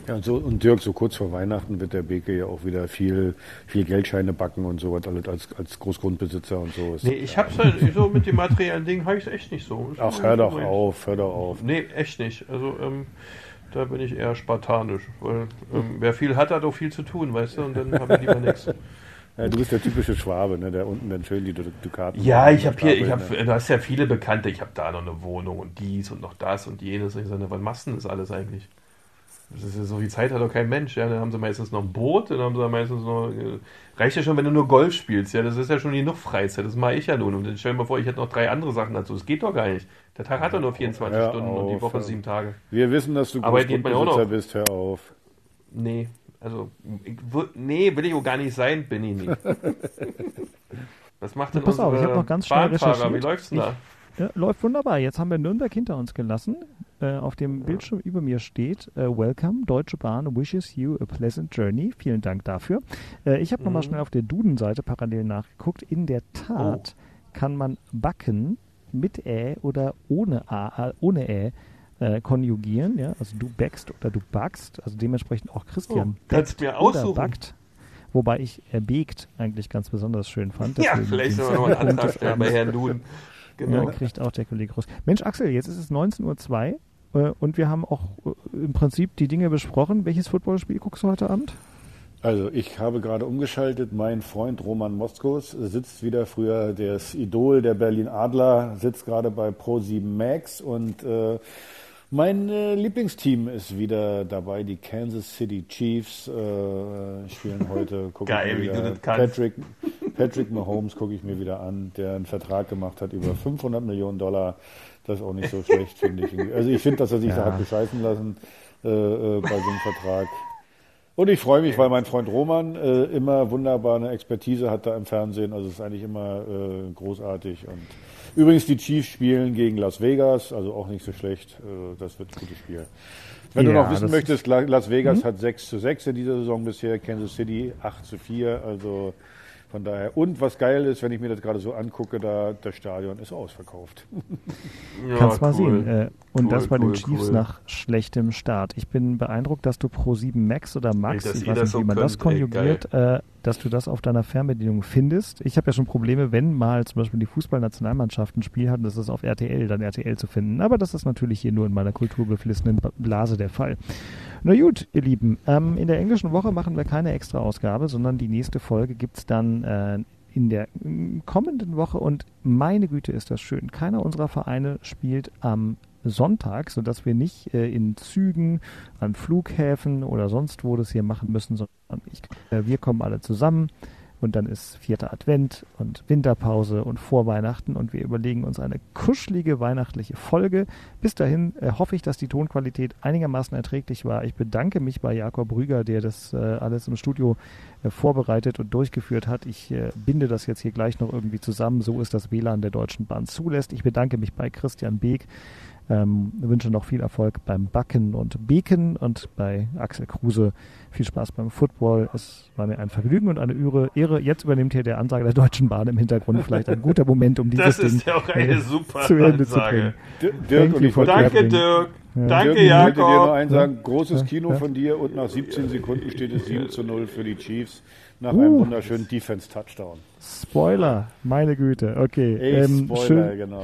Ja, und, so, und Dirk, so kurz vor Weihnachten wird der Beke ja auch wieder viel, viel Geldscheine backen und so was alles als, als Großgrundbesitzer und so. Nee, ich hab's halt so mit dem materiellen Ding, habe ich es echt nicht so. Ist Ach, so hör doch übrigens. auf, hör doch auf. Nee, echt nicht. Also, ähm, da bin ich eher spartanisch, weil ähm, wer viel hat, hat auch viel zu tun, weißt du, und dann habe ich lieber nichts. Ja, du bist der typische Schwabe, ne, der unten dann schön die Du- Dukaten. Ja, ich habe hier, ich ne? du hast ja viele Bekannte, ich habe da noch eine Wohnung und dies und noch das und jenes. Und ich sage, was machst du denn das alles eigentlich? Das ist ja so viel Zeit hat doch kein Mensch. Ja, dann haben sie meistens noch ein Boot, dann haben sie meistens noch. äh, Reicht ja schon, wenn du nur Golf spielst. Ja, das ist ja schon genug Freizeit. Das mache ich ja nun. Und dann stell dir mal vor, ich hätte noch drei andere Sachen dazu. Das geht doch gar nicht. Der Tag hat doch nur 24 Hör Stunden und die auf, Woche hör sieben Tage. Wir wissen, dass du Großgrundbesitzer bist, hör auf. Nee, also, ich, nee, will ich auch gar nicht sein, bin ich nicht. Was macht denn Pass auf, ich unsere hab noch ganz schnell Bahnfahrer? Wie läuft's denn da? Ja, läuft wunderbar. Jetzt haben wir Nürnberg hinter uns gelassen. Äh, auf dem Bildschirm über mir steht äh, Welcome, Deutsche Bahn wishes you a pleasant journey. Vielen Dank dafür. Äh, ich habe nochmal Mhm. schnell auf der Duden-Seite parallel nachgeguckt. In der Tat kann man backen mit Ä oder ohne A, äh, ohne Ä äh, konjugieren. Ja? Also du backst oder du backst. Also dementsprechend auch Christian Oh, kannst backt mir oder aussuchen. backt. Wobei ich äh, begt eigentlich ganz besonders schön fand. Ja, vielleicht sollen wir noch einen Antrag stellen bei. Herrn Duden. Genau. Ja, kriegt auch der Kollege Groß. Mensch, Axel, jetzt ist es 19.02 Uhr äh, und wir haben auch äh, im Prinzip die Dinge besprochen. Welches Footballspiel guckst du heute Abend? Also ich habe gerade umgeschaltet. Mein Freund Roman Moskos sitzt wieder früher das Idol der Berlin Adler, sitzt gerade bei Pro7 Max und äh, mein äh, Lieblingsteam ist wieder dabei. Die Kansas City Chiefs äh, spielen heute. Guck Geil, wie du das kannst. Patrick, Patrick Mahomes gucke ich mir wieder an, der einen Vertrag gemacht hat über 500 Millionen Dollar. Das ist auch nicht so schlecht, finde ich. Also ich finde, dass er sich da Ja. hat bescheißen lassen äh, äh, bei so einem Vertrag. Und ich freue mich, weil mein Freund Roman äh, immer wunderbar eine Expertise hat da im Fernsehen. Also es ist eigentlich immer äh, großartig. Und übrigens, die Chiefs spielen gegen Las Vegas, also auch nicht so schlecht. Äh, das wird ein gutes Spiel. Wenn du Ja, noch wissen möchtest, La- Las Vegas hat 6 zu 6 in dieser Saison bisher, Kansas City 8 zu 4. Also von daher. Und was geil ist, wenn ich mir das gerade so angucke, da das Stadion ist ausverkauft. Ja, Kannst mal cool. sehen. Äh, und Cool, das bei den cool, Chiefs cool. nach schlechtem Start. Ich bin beeindruckt, dass du Pro7 Max oder Max, Ey, ich weiß das nicht, so wie man das könnt, ey, konjugiert, äh, dass du das auf deiner Fernbedienung findest. Ich habe ja schon Probleme, wenn mal zum Beispiel die Fußballnationalmannschaft ein Spiel hat, das ist auf RTL, dann RTL zu finden. Aber das ist natürlich hier nur in meiner kulturbeflissenen Blase der Fall. Na gut, ihr Lieben, ähm, in der englischen Woche machen wir keine extra Ausgabe, sondern die nächste Folge gibt's dann äh, in der mm, kommenden Woche und meine Güte ist das schön. Keiner unserer Vereine spielt am Sonntag, sodass wir nicht äh, in Zügen, an Flughäfen oder sonst wo das hier machen müssen, sondern ich, äh, wir kommen alle zusammen und dann ist vierter Advent und Winterpause und Vorweihnachten und wir überlegen uns eine kuschelige weihnachtliche Folge. Bis dahin äh, hoffe ich, dass die Tonqualität einigermaßen erträglich war. Ich bedanke mich bei Jakob Rüger, der das äh, alles im Studio äh, vorbereitet und durchgeführt hat. Ich äh, binde das jetzt hier gleich noch irgendwie zusammen, so ist das WLAN der Deutschen Bahn zulässt. Ich bedanke mich bei Christian Beek. Ähm, wünsche noch viel Erfolg beim Backen und Beken und bei Axel Kruse viel Spaß beim Football. Es war mir ein Vergnügen und eine Ehre. Ehre. Jetzt übernimmt hier der Ansager der Deutschen Bahn im Hintergrund vielleicht ein guter Moment, um dieses Das ist Ding ja auch eine äh, super zu Ende zu Ansage. bringen. Dirk, Thank und ich Danke, Dirk. Ja. Danke, Dirk, ich wollte dir nur Jakob. eins sagen, großes Ja, Kino ja. von dir und nach 17 Sekunden steht es 7 zu 0 für die Chiefs nach Uh. einem wunderschönen Defense-Touchdown. Spoiler, meine Güte. Okay. Ey, ähm, Spoiler, schön, genau.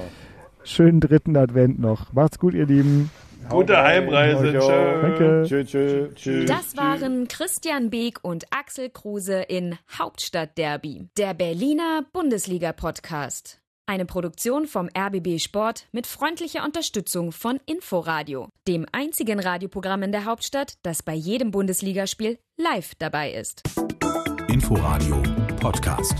Schönen dritten Advent noch. Macht's gut, ihr Lieben. Gute Heimreise. Tschö. Danke. Tschö, tschö, tschö. Das waren Christian Beek und Axel Kruse in Hauptstadtderby, der Berliner Bundesliga-Podcast. Eine Produktion vom RBB Sport mit freundlicher Unterstützung von Inforadio, dem einzigen Radioprogramm in der Hauptstadt, das bei jedem Bundesligaspiel live dabei ist. Inforadio Podcast.